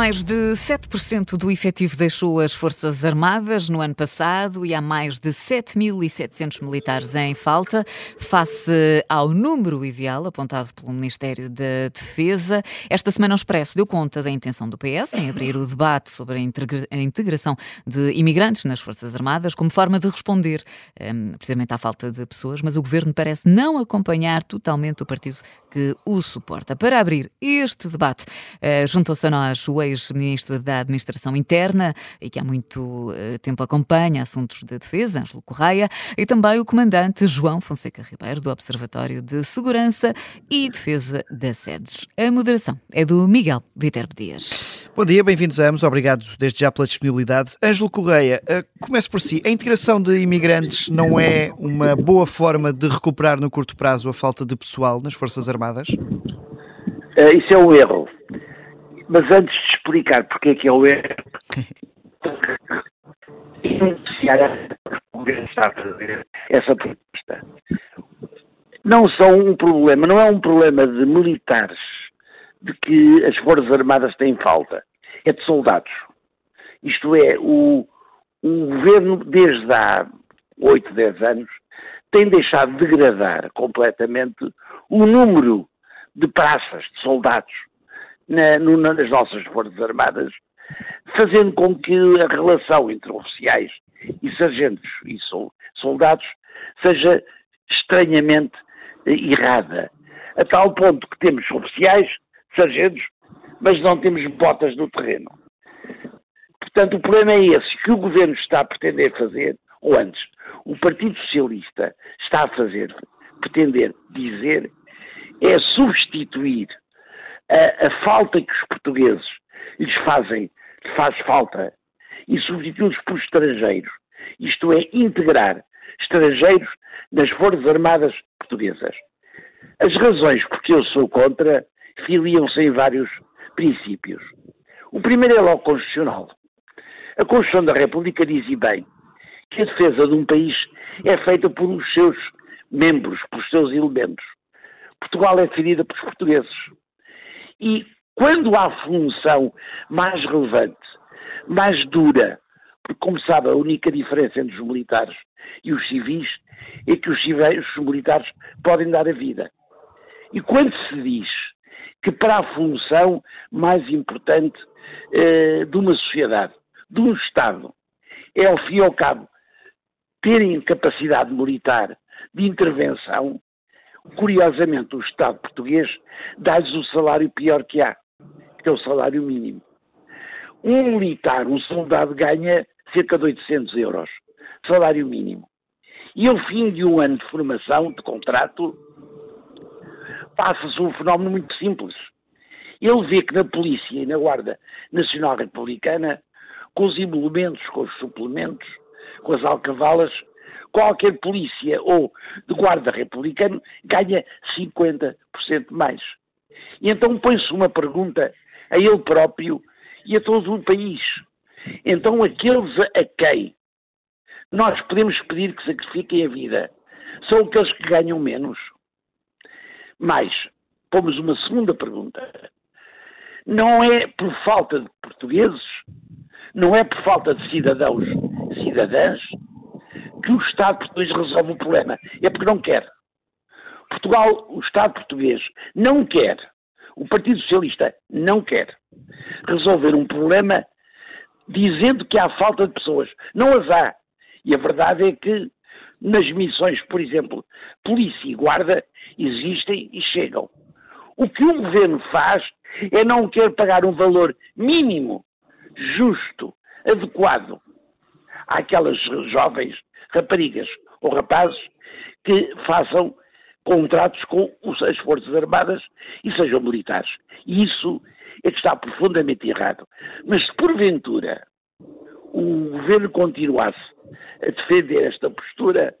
Mais de 7% do efetivo deixou as Forças Armadas no ano passado e há mais de 7.700 militares em falta, face ao número ideal apontado pelo Ministério da Defesa. Esta semana o Expresso deu conta da intenção do PS em abrir o debate sobre a integração de imigrantes nas Forças Armadas como forma de responder um, precisamente à falta de pessoas, mas o governo parece não acompanhar totalmente o partido que o suporta. Para abrir este debate, uh, juntou-se a nós o ex-ministro da Administração Interna e que há muito uh, tempo acompanha assuntos de defesa, Ângelo Correia, e também o comandante João Fonseca Ribeiro, do Observatório de Segurança e Defesa das Sedes. A moderação é do Miguel Viterbo Dias. Bom dia, bem-vindos a ambos. Obrigado desde já pela disponibilidade. Ângelo Correia, uh, comece por si. A integração de imigrantes não é uma boa forma de recuperar no curto prazo a falta de pessoal nas Forças Armadas? Uh, isso é um erro. Mas antes de explicar porque é que é o erro, essa proposta. Não são um problema, não é um problema de militares de que as Forças Armadas têm falta, é de soldados. Isto é, o, o governo, desde há 8, 10 anos, tem deixado de degradar completamente o número de praças, de soldados, na, no, nas nossas Forças Armadas, fazendo com que a relação entre oficiais e sargentos e soldados seja estranhamente errada. A tal ponto que temos oficiais, sargentos, mas não temos botas no terreno. Portanto, o problema é esse, que o governo está a pretender fazer, ou antes, o Partido Socialista está a fazer, pretender dizer, é substituir a, a falta que os portugueses lhes fazem, lhes faz falta, e substituí-los por estrangeiros. Isto é, integrar estrangeiros nas Forças Armadas Portuguesas. As razões porque eu sou contra filiam-se em vários princípios. O primeiro é logo constitucional. A Constituição da República diz e bem que a defesa de um país é feita por os seus membros, por os seus elementos. Portugal é definida pelos portugueses. E quando há função mais relevante, mais dura, porque, como sabe, a única diferença entre os militares e os civis é que os, civis, os militares podem dar a vida. E quando se diz que para a função mais importante eh, de uma sociedade, de um Estado, é ao fim e ao cabo terem capacidade militar de intervenção, curiosamente o Estado português dá-lhes o salário pior que há, que é o salário mínimo. Um militar, um soldado, ganha cerca de 800 euros, salário mínimo. E ao fim de um ano de formação, de contrato, passa-se um fenómeno muito simples. Ele vê que na Polícia e na Guarda Nacional Republicana, com os emolumentos, com os suplementos, com as alcavalas, qualquer polícia ou de guarda republicano ganha 50% mais. E então põe-se uma pergunta a ele próprio e a todo o país. Então aqueles a quem nós podemos pedir que sacrifiquem a vida são aqueles que ganham menos? Mais, pomos uma segunda pergunta. Não é por falta de portugueses, não é por falta de cidadãos, cidadãs, que o Estado português resolve o problema. É porque não quer. Portugal, o Estado português, não quer, o Partido Socialista não quer resolver um problema dizendo que há falta de pessoas. Não as há. E a verdade é que nas missões, por exemplo, polícia e guarda, existem e chegam. O que o governo faz é não querer pagar um valor mínimo, justo, adequado àquelas jovens raparigas ou rapazes que façam contratos com as Forças Armadas e sejam militares. E isso é que está profundamente errado. Mas se porventura o governo continuasse a defender esta postura,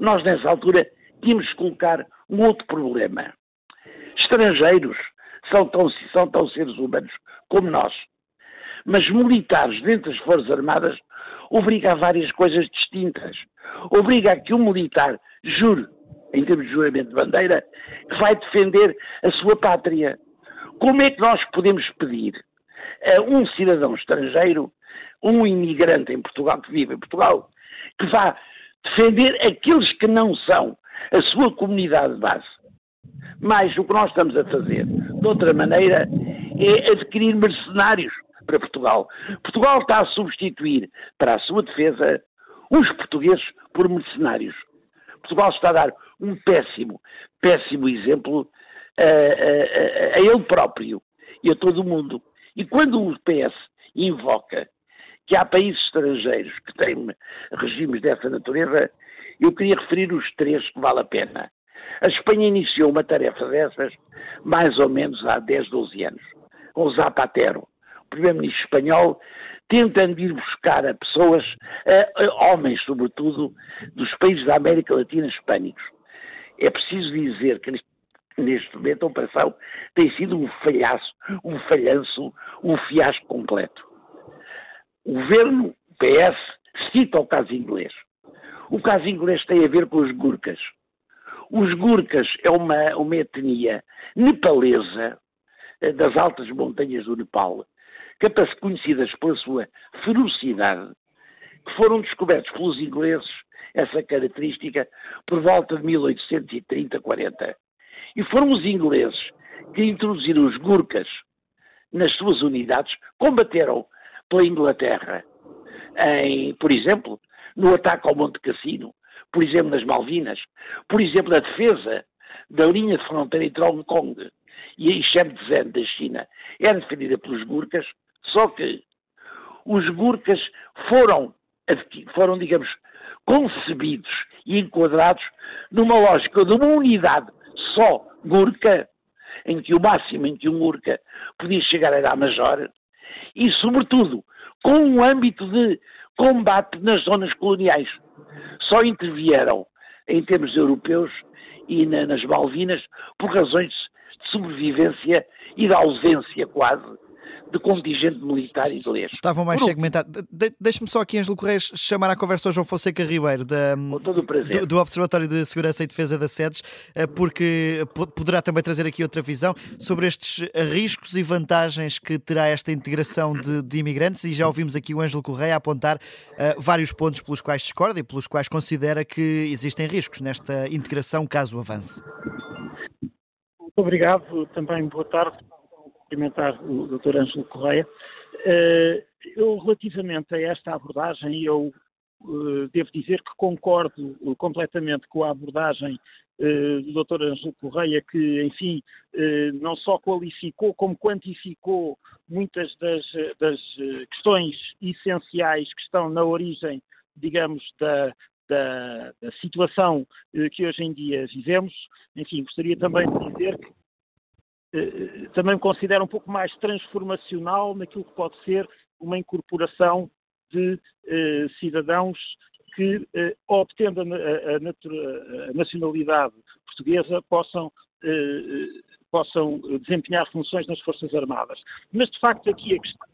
nós nessa altura tínhamos que colocar um outro problema. Estrangeiros são tão, são tão seres humanos como nós. Mas militares dentro das Forças Armadas obriga a várias coisas distintas. Obriga a que um militar jure, em termos de juramento de bandeira, que vai defender a sua pátria. Como é que nós podemos pedir uh, um cidadão estrangeiro, um imigrante em Portugal, que vive em Portugal, que vá defender aqueles que não são a sua comunidade de base. Mas o que nós estamos a fazer, de outra maneira, é adquirir mercenários para Portugal. Portugal está a substituir para a sua defesa os portugueses por mercenários. Portugal está a dar um péssimo, péssimo exemplo a, a, a, ele próprio e a todo o mundo. E quando o PS invoca que há países estrangeiros que têm regimes dessa natureza, eu queria referir os três que vale a pena. A Espanha iniciou uma tarefa dessas mais ou menos há 10, 12 anos, com o Zapatero, primeiro-ministro espanhol, tentando ir buscar a pessoas, a, a homens sobretudo, dos países da América Latina hispânicos. É preciso dizer que neste momento a operação tem sido um falhaço, um falhanço, um fiasco completo. O governo, o PS, cita o caso inglês. O caso inglês tem a ver com os Gurkhas. Os Gurkhas é uma, uma etnia nepalesa eh, das altas montanhas do Nepal, conhecidas pela sua ferocidade, que foram descobertos pelos ingleses, essa característica, por volta de 1830-40. E foram os ingleses que introduziram os Gurkhas nas suas unidades, combateram pela Inglaterra, em, por exemplo, no ataque ao Monte Cassino, por exemplo, nas Malvinas, por exemplo, na defesa da linha de fronteira entre Hong Kong e a Shenzhen da China, era defendida pelos Gurkhas, só que os Gurkhas foram, foram, digamos, concebidos e enquadrados numa lógica de uma unidade só Gurkha, em que o máximo em que um Gurkha podia chegar era a Major, e, sobretudo, com um âmbito de combate nas zonas coloniais. Só intervieram em termos europeus e na, nas Malvinas por razões de sobrevivência e de ausência quase de contingente militar inglês. Estavam mais Por... segmentados. De, Deixe-me só aqui, Ângelo Correia, chamar à conversa ao João Fonseca Ribeiro, da, do, do, Observatório de Segurança e Defesa das Sedes, eh, porque poderá também trazer aqui outra visão sobre estes riscos e vantagens que terá esta integração de, de imigrantes. E já ouvimos aqui o Ângelo Correia apontar uh, vários pontos pelos quais discorda e pelos quais considera que existem riscos nesta integração, caso avance. Muito obrigado, também boa tarde cumprimentar o Dr. Ângelo Correia. Eh, eu, relativamente a esta abordagem, eu eh, devo dizer que concordo completamente com a abordagem eh, do Dr. Ângelo Correia, que, enfim, não só qualificou, como quantificou muitas das, das questões essenciais que estão na origem, digamos, da, da, da, situação que hoje em dia vivemos. Enfim, gostaria também de dizer que também me considero um pouco mais transformacional naquilo que pode ser uma incorporação de eh, cidadãos que, eh, obtendo a, a, a, nacionalidade portuguesa, possam, possam desempenhar funções nas Forças Armadas. Mas, de facto, aqui a questão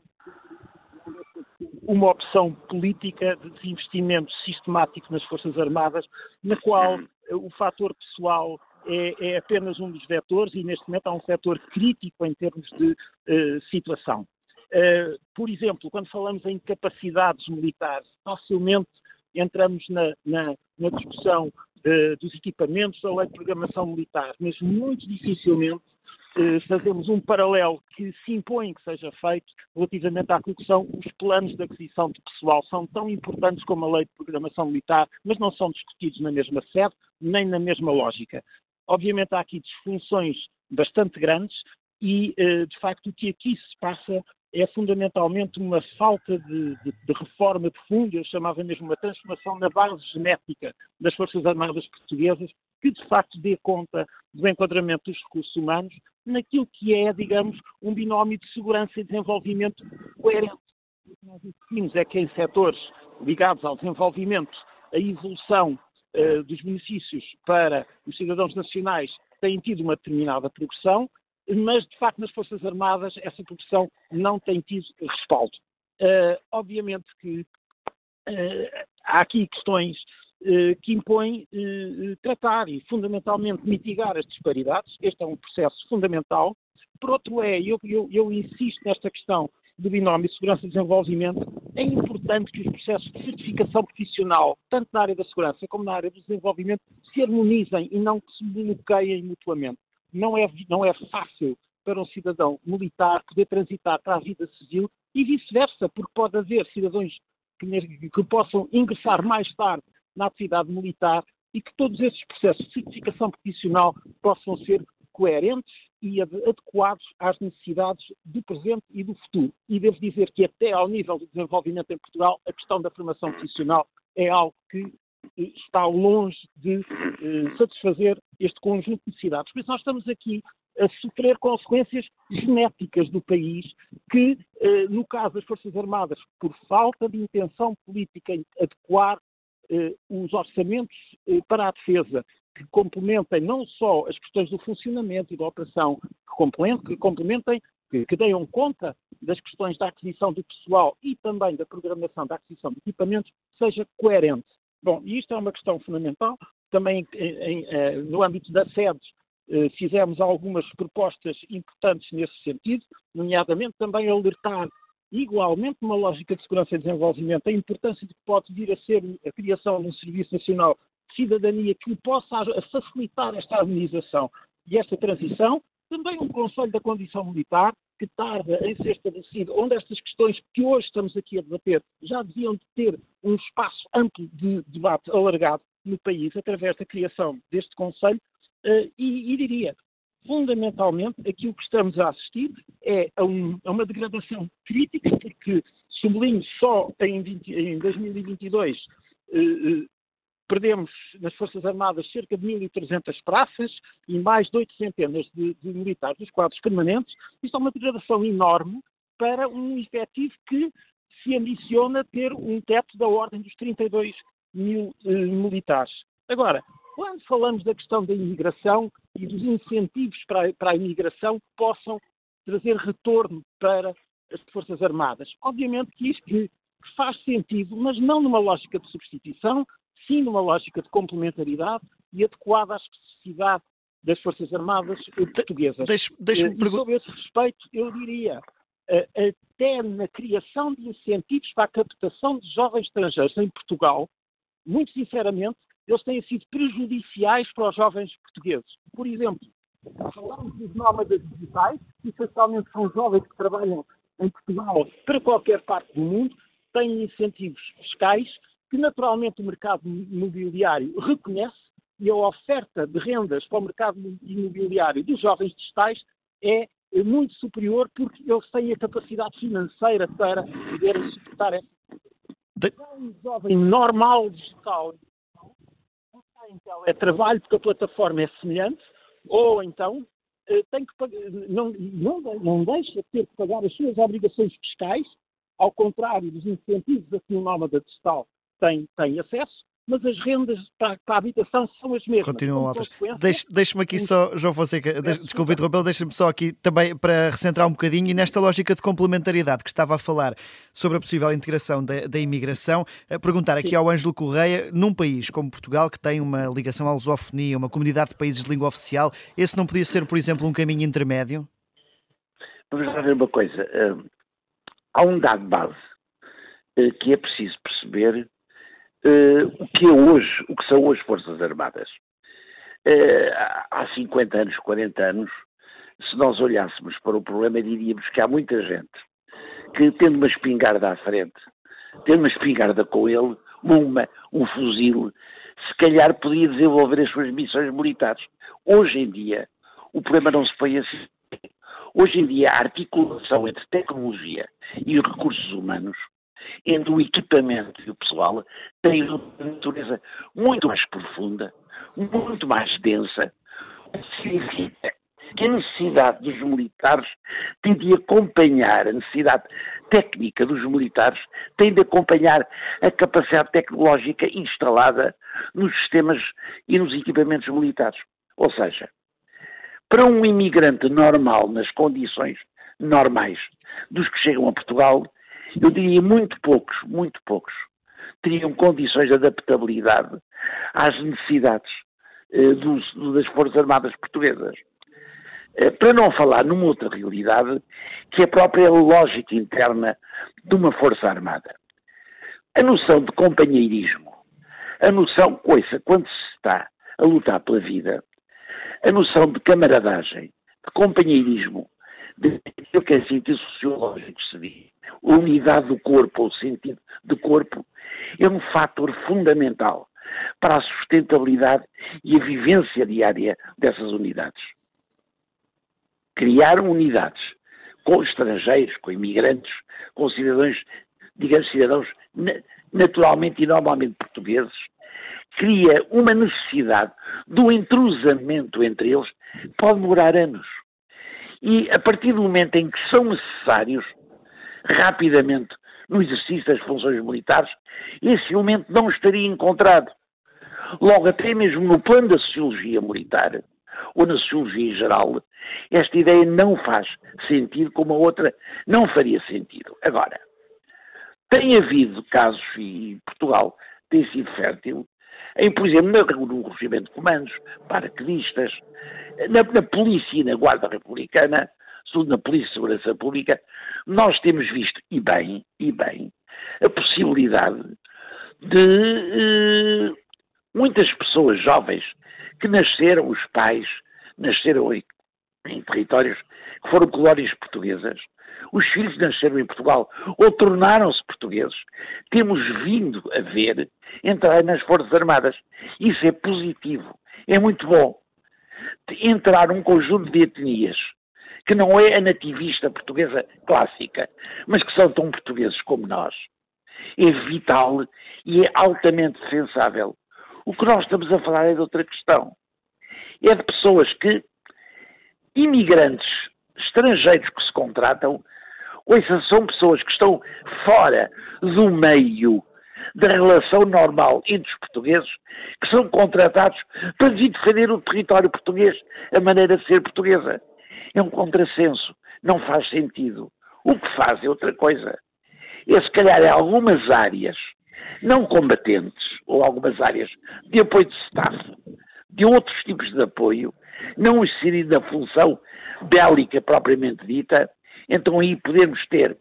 uma opção política de desinvestimento sistemático nas Forças Armadas, na qual o fator pessoal é, é, apenas um dos vetores e neste momento há um setor crítico em termos de uh, situação. Uh, por exemplo, quando falamos em capacidades militares, facilmente entramos na, na, na discussão uh, dos equipamentos da lei de programação militar, mas muito dificilmente fazemos um paralelo que se impõe que seja feito relativamente àquilo que os planos de aquisição de pessoal. São tão importantes como a lei de programação militar, mas não são discutidos na mesma sede nem na mesma lógica. Obviamente há aqui disfunções bastante grandes e, eh, de facto, o que aqui se passa é fundamentalmente uma falta de, de, de, reforma profunda, eu chamava mesmo uma transformação na base genética das Forças Armadas Portuguesas, que de facto dê conta do enquadramento dos recursos humanos naquilo que é, digamos, um binómio de segurança e desenvolvimento coerente. O que nós assistimos é que em setores ligados ao desenvolvimento, a evolução uh, dos benefícios para os cidadãos nacionais têm tido uma determinada progressão, mas de facto nas Forças Armadas essa progressão não tem tido respaldo. Uh, obviamente que uh, há aqui questões que impõem tratar e fundamentalmente mitigar as disparidades. Este é um processo fundamental. Por outro é, eu, eu, eu insisto nesta questão do binómio segurança e desenvolvimento, é importante que os processos de certificação profissional, tanto na área da segurança como na área do desenvolvimento, se harmonizem e não que se bloqueiem mutuamente. Não é, não é fácil para um cidadão militar poder transitar para a vida civil e vice-versa, porque pode haver cidadãos que, que possam ingressar mais tarde na atividade militar e que todos esses processos de certificação profissional possam ser coerentes e adequados às necessidades do presente e do futuro. E devo dizer que até ao nível do desenvolvimento em Portugal, a questão da formação profissional é algo que eh, está longe de eh, satisfazer este conjunto de necessidades. Por isso nós estamos aqui a sofrer consequências genéticas do país que, eh, no caso das Forças Armadas, por falta de intenção política em adequar os orçamentos para a defesa, que complementem não só as questões do funcionamento e da operação, que complementem, que, complementem, que, que tenham conta das questões da aquisição do pessoal e também da programação da aquisição de equipamentos, seja coerente. Bom, e isto é uma questão fundamental. Também em, em, no âmbito das sedes, eh, fizemos algumas propostas importantes nesse sentido, nomeadamente também alertar igualmente uma lógica de segurança e desenvolvimento a importância de que pode vir a ser a criação de um Serviço Nacional Cidadania que possa facilitar esta harmonização e esta transição, também um Conselho da Condição Militar que tarda em ser estabelecido, onde estas questões que hoje estamos aqui a debater já deviam ter um espaço amplo de debate alargado no país através da criação deste Conselho Uh, e, e, diria, fundamentalmente, aqui o que estamos a assistir é a, um, a uma degradação crítica, porque, sublinho, só em, 20, em 2022 uh, uh, perdemos nas Forças Armadas cerca de 1.300 praças e mais de 8 centenas de, de militares dos quadros permanentes. Isto é uma degradação enorme para um efetivo que se ambiciona ter um teto da ordem dos 32 mil militares. Agora, quando falamos da questão da imigração e dos incentivos para a, para a imigração que possam trazer retorno para as Forças Armadas, obviamente que isto faz sentido, mas não numa lógica de substituição, sim numa lógica de complementaridade e adequada à especificidade das Forças Armadas portuguesas. Deixe, deixe e sobre esse respeito, eu diria, até na criação de incentivos para a captação de jovens estrangeiros em Portugal, muito sinceramente, eles têm sido prejudiciais para os jovens portugueses. Por exemplo, falamos dos nómadas digitais, que essencialmente são jovens que trabalham em Portugal para qualquer parte do mundo, têm incentivos fiscais que naturalmente o mercado imobiliário reconhece e a oferta de rendas para o mercado imobiliário dos jovens digitais é muito superior porque eles têm a capacidade financeira para poderem suportar essa. De... Um jovem normal digital então é trabalho porque a plataforma é semelhante, ou então eh, tem que pagar, não, não, não deixa de ter que pagar as suas obrigações fiscais, ao contrário dos incentivos a que o nómada digital tem, tem acesso, mas as rendas para, para a habitação são as mesmas. Continuam altas. Deixe-me aqui só, João Fonseca, deixe, desculpe interrompê-lo, deixe-me só aqui também para recentrar um bocadinho e nesta lógica de complementaridade que estava a falar sobre a possível integração da, da imigração, perguntar aqui Sim. ao Ângelo Correia, num país como Portugal, que tem uma ligação à lusofonia, uma comunidade de países de língua oficial, esse não podia ser, por exemplo, um caminho intermédio? Vamos lá ver uma coisa. Hum, há um dado base eh, que é preciso perceber uh, o que é hoje, o que são hoje Forças Armadas. Uh, há 50 anos, 40 anos, se nós olhássemos para o problema, diríamos que há muita gente que, tendo uma espingarda à frente, tendo uma espingarda com ele, uma, um fuzil, se calhar podia desenvolver as suas missões militares. Hoje em dia, o problema não se põe assim. Hoje em dia, a articulação entre tecnologia e os recursos humanos entre o equipamento e o pessoal tem uma natureza muito mais profunda, muito mais densa, significa que a necessidade dos militares tem de acompanhar, a necessidade técnica dos militares tem de acompanhar a capacidade tecnológica instalada nos sistemas e nos equipamentos militares. Ou seja, para um imigrante normal, nas condições normais dos que chegam a Portugal, eu diria muito poucos, muito poucos, teriam condições de adaptabilidade às necessidades eh, dos, das Forças Armadas Portuguesas. Eh, para não falar numa outra realidade, que é a própria lógica interna de uma Força Armada. A noção de companheirismo, a noção, coisa, quando se está a lutar pela vida, a noção de camaradagem, de companheirismo, aquilo que é sentido sociológico se diz, unidade do corpo, ou sentido de corpo, é um fator fundamental para a sustentabilidade e a vivência diária dessas unidades. Criar unidades com estrangeiros, com imigrantes, com cidadãos, digamos, cidadãos naturalmente e normalmente portugueses, cria uma necessidade do intrusamento entre eles pode demorar anos. E a partir do momento em que são necessários, rapidamente, no exercício das funções militares, esse elemento não estaria encontrado. Logo, até mesmo no plano da sociologia militar, ou na sociologia em geral, esta ideia não faz sentido como a outra não faria sentido. Agora, tem havido casos, e Portugal tem sido fértil, em, por exemplo, no regimento de comandos, paraquedistas, na, na polícia e na guarda republicana, na polícia de segurança pública, nós temos visto, e bem, e bem, a possibilidade de eh, muitas pessoas jovens que nasceram, os pais, nasceram em, territórios que foram colónias portuguesas, os filhos nasceram em Portugal ou tornaram-se portugueses, temos vindo a ver entrar nas Forças Armadas. Isso é positivo, é muito bom. Entrar um conjunto de etnias que não é a nativista portuguesa clássica, mas que são tão portugueses como nós, é vital e é altamente defensável. O que nós estamos a falar é de outra questão. É de pessoas que, imigrantes estrangeiros que se contratam, ouça, são pessoas que estão fora do meio da relação normal entre os portugueses, que são contratados para defender o território português, a maneira de ser portuguesa. É um contrassenso, não faz sentido. O que faz é outra coisa. É, se calhar, em algumas áreas não combatentes, ou algumas áreas de apoio de staff, de outros tipos de apoio, não inserir na função bélica propriamente dita, então aí podemos ter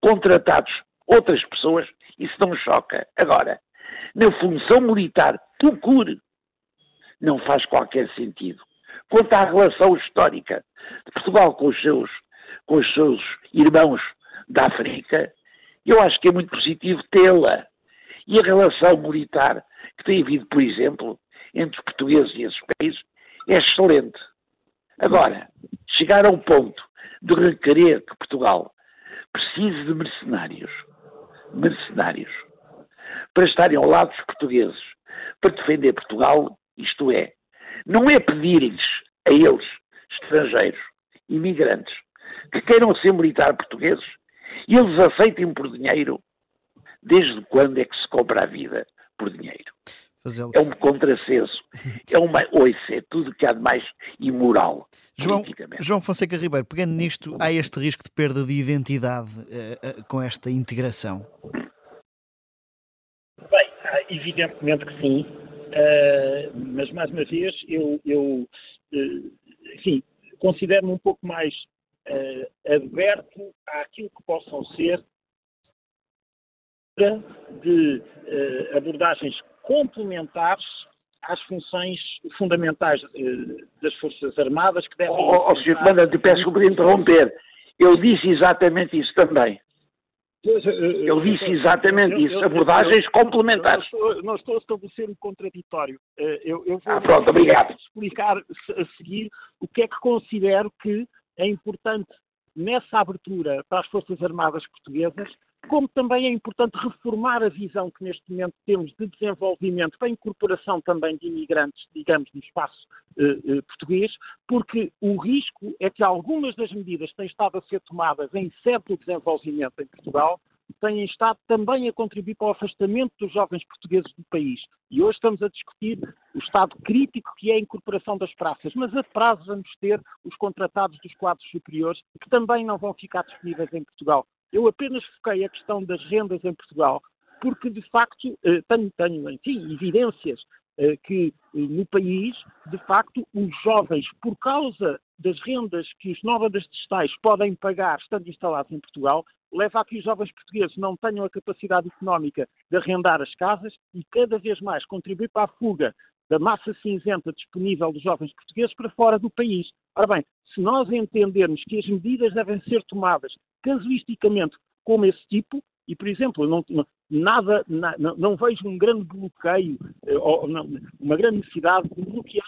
contratados outras pessoas, isso não choca. Agora, na função militar, procure, não faz qualquer sentido. Quanto à relação histórica de Portugal com os seus, com os seus irmãos da África, eu acho que é muito positivo tê-la. E a relação militar que tem havido, por exemplo, entre os portugueses e esses países é excelente. Agora, chegar ao ponto de requerer que Portugal precise de mercenários, mercenários, para estarem ao lado dos portugueses, para defender Portugal, isto é, não é pedirem-lhes a eles, estrangeiros, imigrantes, que queiram ser militar portugueses e eles aceitem por dinheiro, desde quando é que se compra a vida por dinheiro? É um contrassenso. É uma. Ouça, é tudo que há de mais imoral. João, João Fonseca Ribeiro, pegando nisto, há este risco de perda de identidade uh, uh, com esta integração? Bem, evidentemente que sim. Uh, mas, mais uma vez, eu, eu enfim, considero-me um pouco mais aberto àquilo que possam ser de abordagens complementares às funções fundamentais eh, das Forças Armadas que devem. Oh, oh, Sr. Comandante, peço por interromper. Eu disse exatamente isso também. Pois, eu disse exatamente eu, isso, eu, abordagens eu, complementares. Não estou, a estabelecer um contraditório. Eh, eu, vou ah, pronto, obrigado. explicar a seguir o que é que considero que é importante nessa abertura para as Forças Armadas Portuguesas como também é importante reformar a visão que neste momento temos de desenvolvimento para a incorporação também de imigrantes, digamos, no espaço eh, eh, português, porque o risco é que algumas das medidas que têm estado a ser tomadas em certo desenvolvimento em Portugal têm estado também a contribuir para o afastamento dos jovens portugueses do país. E hoje estamos a discutir o estado crítico que é a incorporação das praças, mas a prazo vamos ter os contratados dos quadros superiores que também não vão ficar disponíveis em Portugal. Eu apenas foquei a questão das rendas em Portugal, porque de facto eh, tenho, tenho enfim, evidências eh, que eh, no país, de facto, os jovens, por causa das rendas que os nómadas digitais podem pagar estando instalados em Portugal, leva a que os jovens portugueses não tenham a capacidade económica de arrendar as casas e cada vez mais contribui para a fuga da massa cinzenta disponível dos jovens portugueses para fora do país. Ora bem, se nós entendermos que as medidas devem ser tomadas casuisticamente como esse tipo, e, por exemplo, não, nada, não, não vejo um grande bloqueio, eh, ou não, uma grande necessidade de bloquear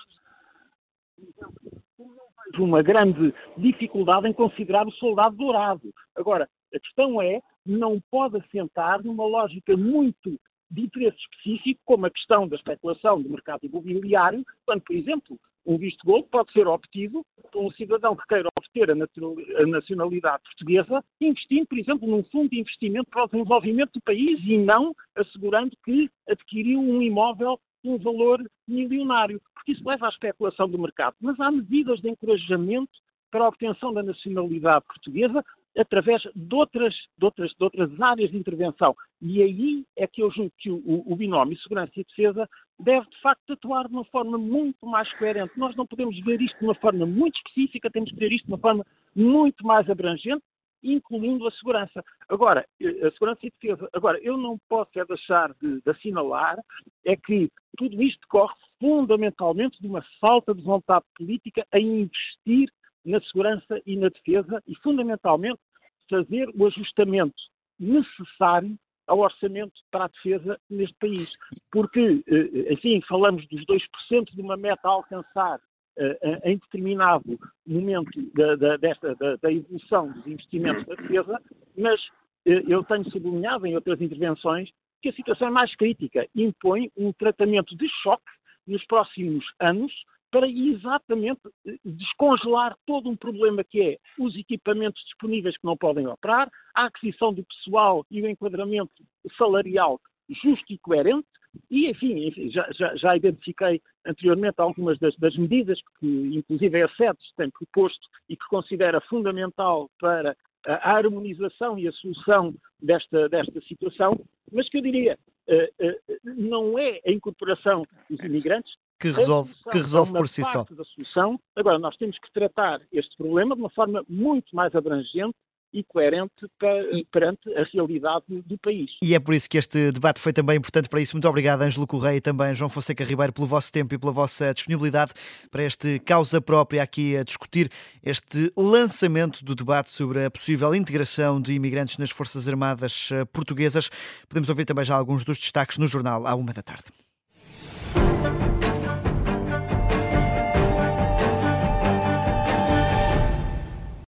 uma grande dificuldade em considerar o soldado dourado. Agora, a questão é, não pode assentar numa lógica muito de interesse específico, como a questão da especulação do mercado imobiliário, quando, por exemplo, um visto gold pode ser obtido por um cidadão que queira obter a nacionalidade portuguesa, investindo, por exemplo, num fundo de investimento para o desenvolvimento do país e não assegurando que adquiriu um imóvel de um valor milionário, porque isso leva à especulação do mercado. Mas há medidas de encorajamento para a obtenção da nacionalidade portuguesa através de outras, de outras, de outras áreas de intervenção. E aí é que eu julgo que o, o binómio segurança e defesa deve, de facto, atuar de uma forma muito mais coerente. Nós não podemos ver isto de uma forma muito específica, temos que ver isto de uma forma muito mais abrangente, incluindo a segurança. Agora, a segurança e defesa. Agora, eu não posso é deixar de, de assinalar é que tudo isto decorre fundamentalmente de uma falta de vontade política em investir na segurança e na defesa e, fundamentalmente, fazer o ajustamento necessário ao orçamento para a defesa neste país. Porque, eh, enfim, falamos dos 2% de uma meta a alcançar eh, em determinado momento da, da, desta, da, da evolução dos investimentos da defesa, mas eh, eu tenho sublinhado em outras intervenções que a situação é mais crítica. Impõe um tratamento de choque nos próximos anos para exatamente eh, descongelar todo um problema que é os equipamentos disponíveis que não podem operar, a aquisição do pessoal e o enquadramento salarial justo e coerente, e, enfim, enfim já, já, já, identifiquei anteriormente algumas das, das, medidas que, inclusive, a SEDES tem proposto e que considera fundamental para a harmonização e a solução desta, desta situação, mas que eu diria, uh, uh, não é a incorporação dos imigrantes que resolve, que resolve por si só. Da solução. Agora, nós temos que tratar este problema de uma forma muito mais abrangente e coerente para, e, perante a realidade do país. E é por isso que este debate foi também importante para isso. Muito obrigado, Ângelo Correia e também João Fonseca Ribeiro, pelo vosso tempo e pela vossa disponibilidade para este causa própria aqui a discutir este lançamento do debate sobre a possível integração de imigrantes nas Forças Armadas eh, Portuguesas. Podemos ouvir também já alguns dos destaques no jornal à uma da tarde.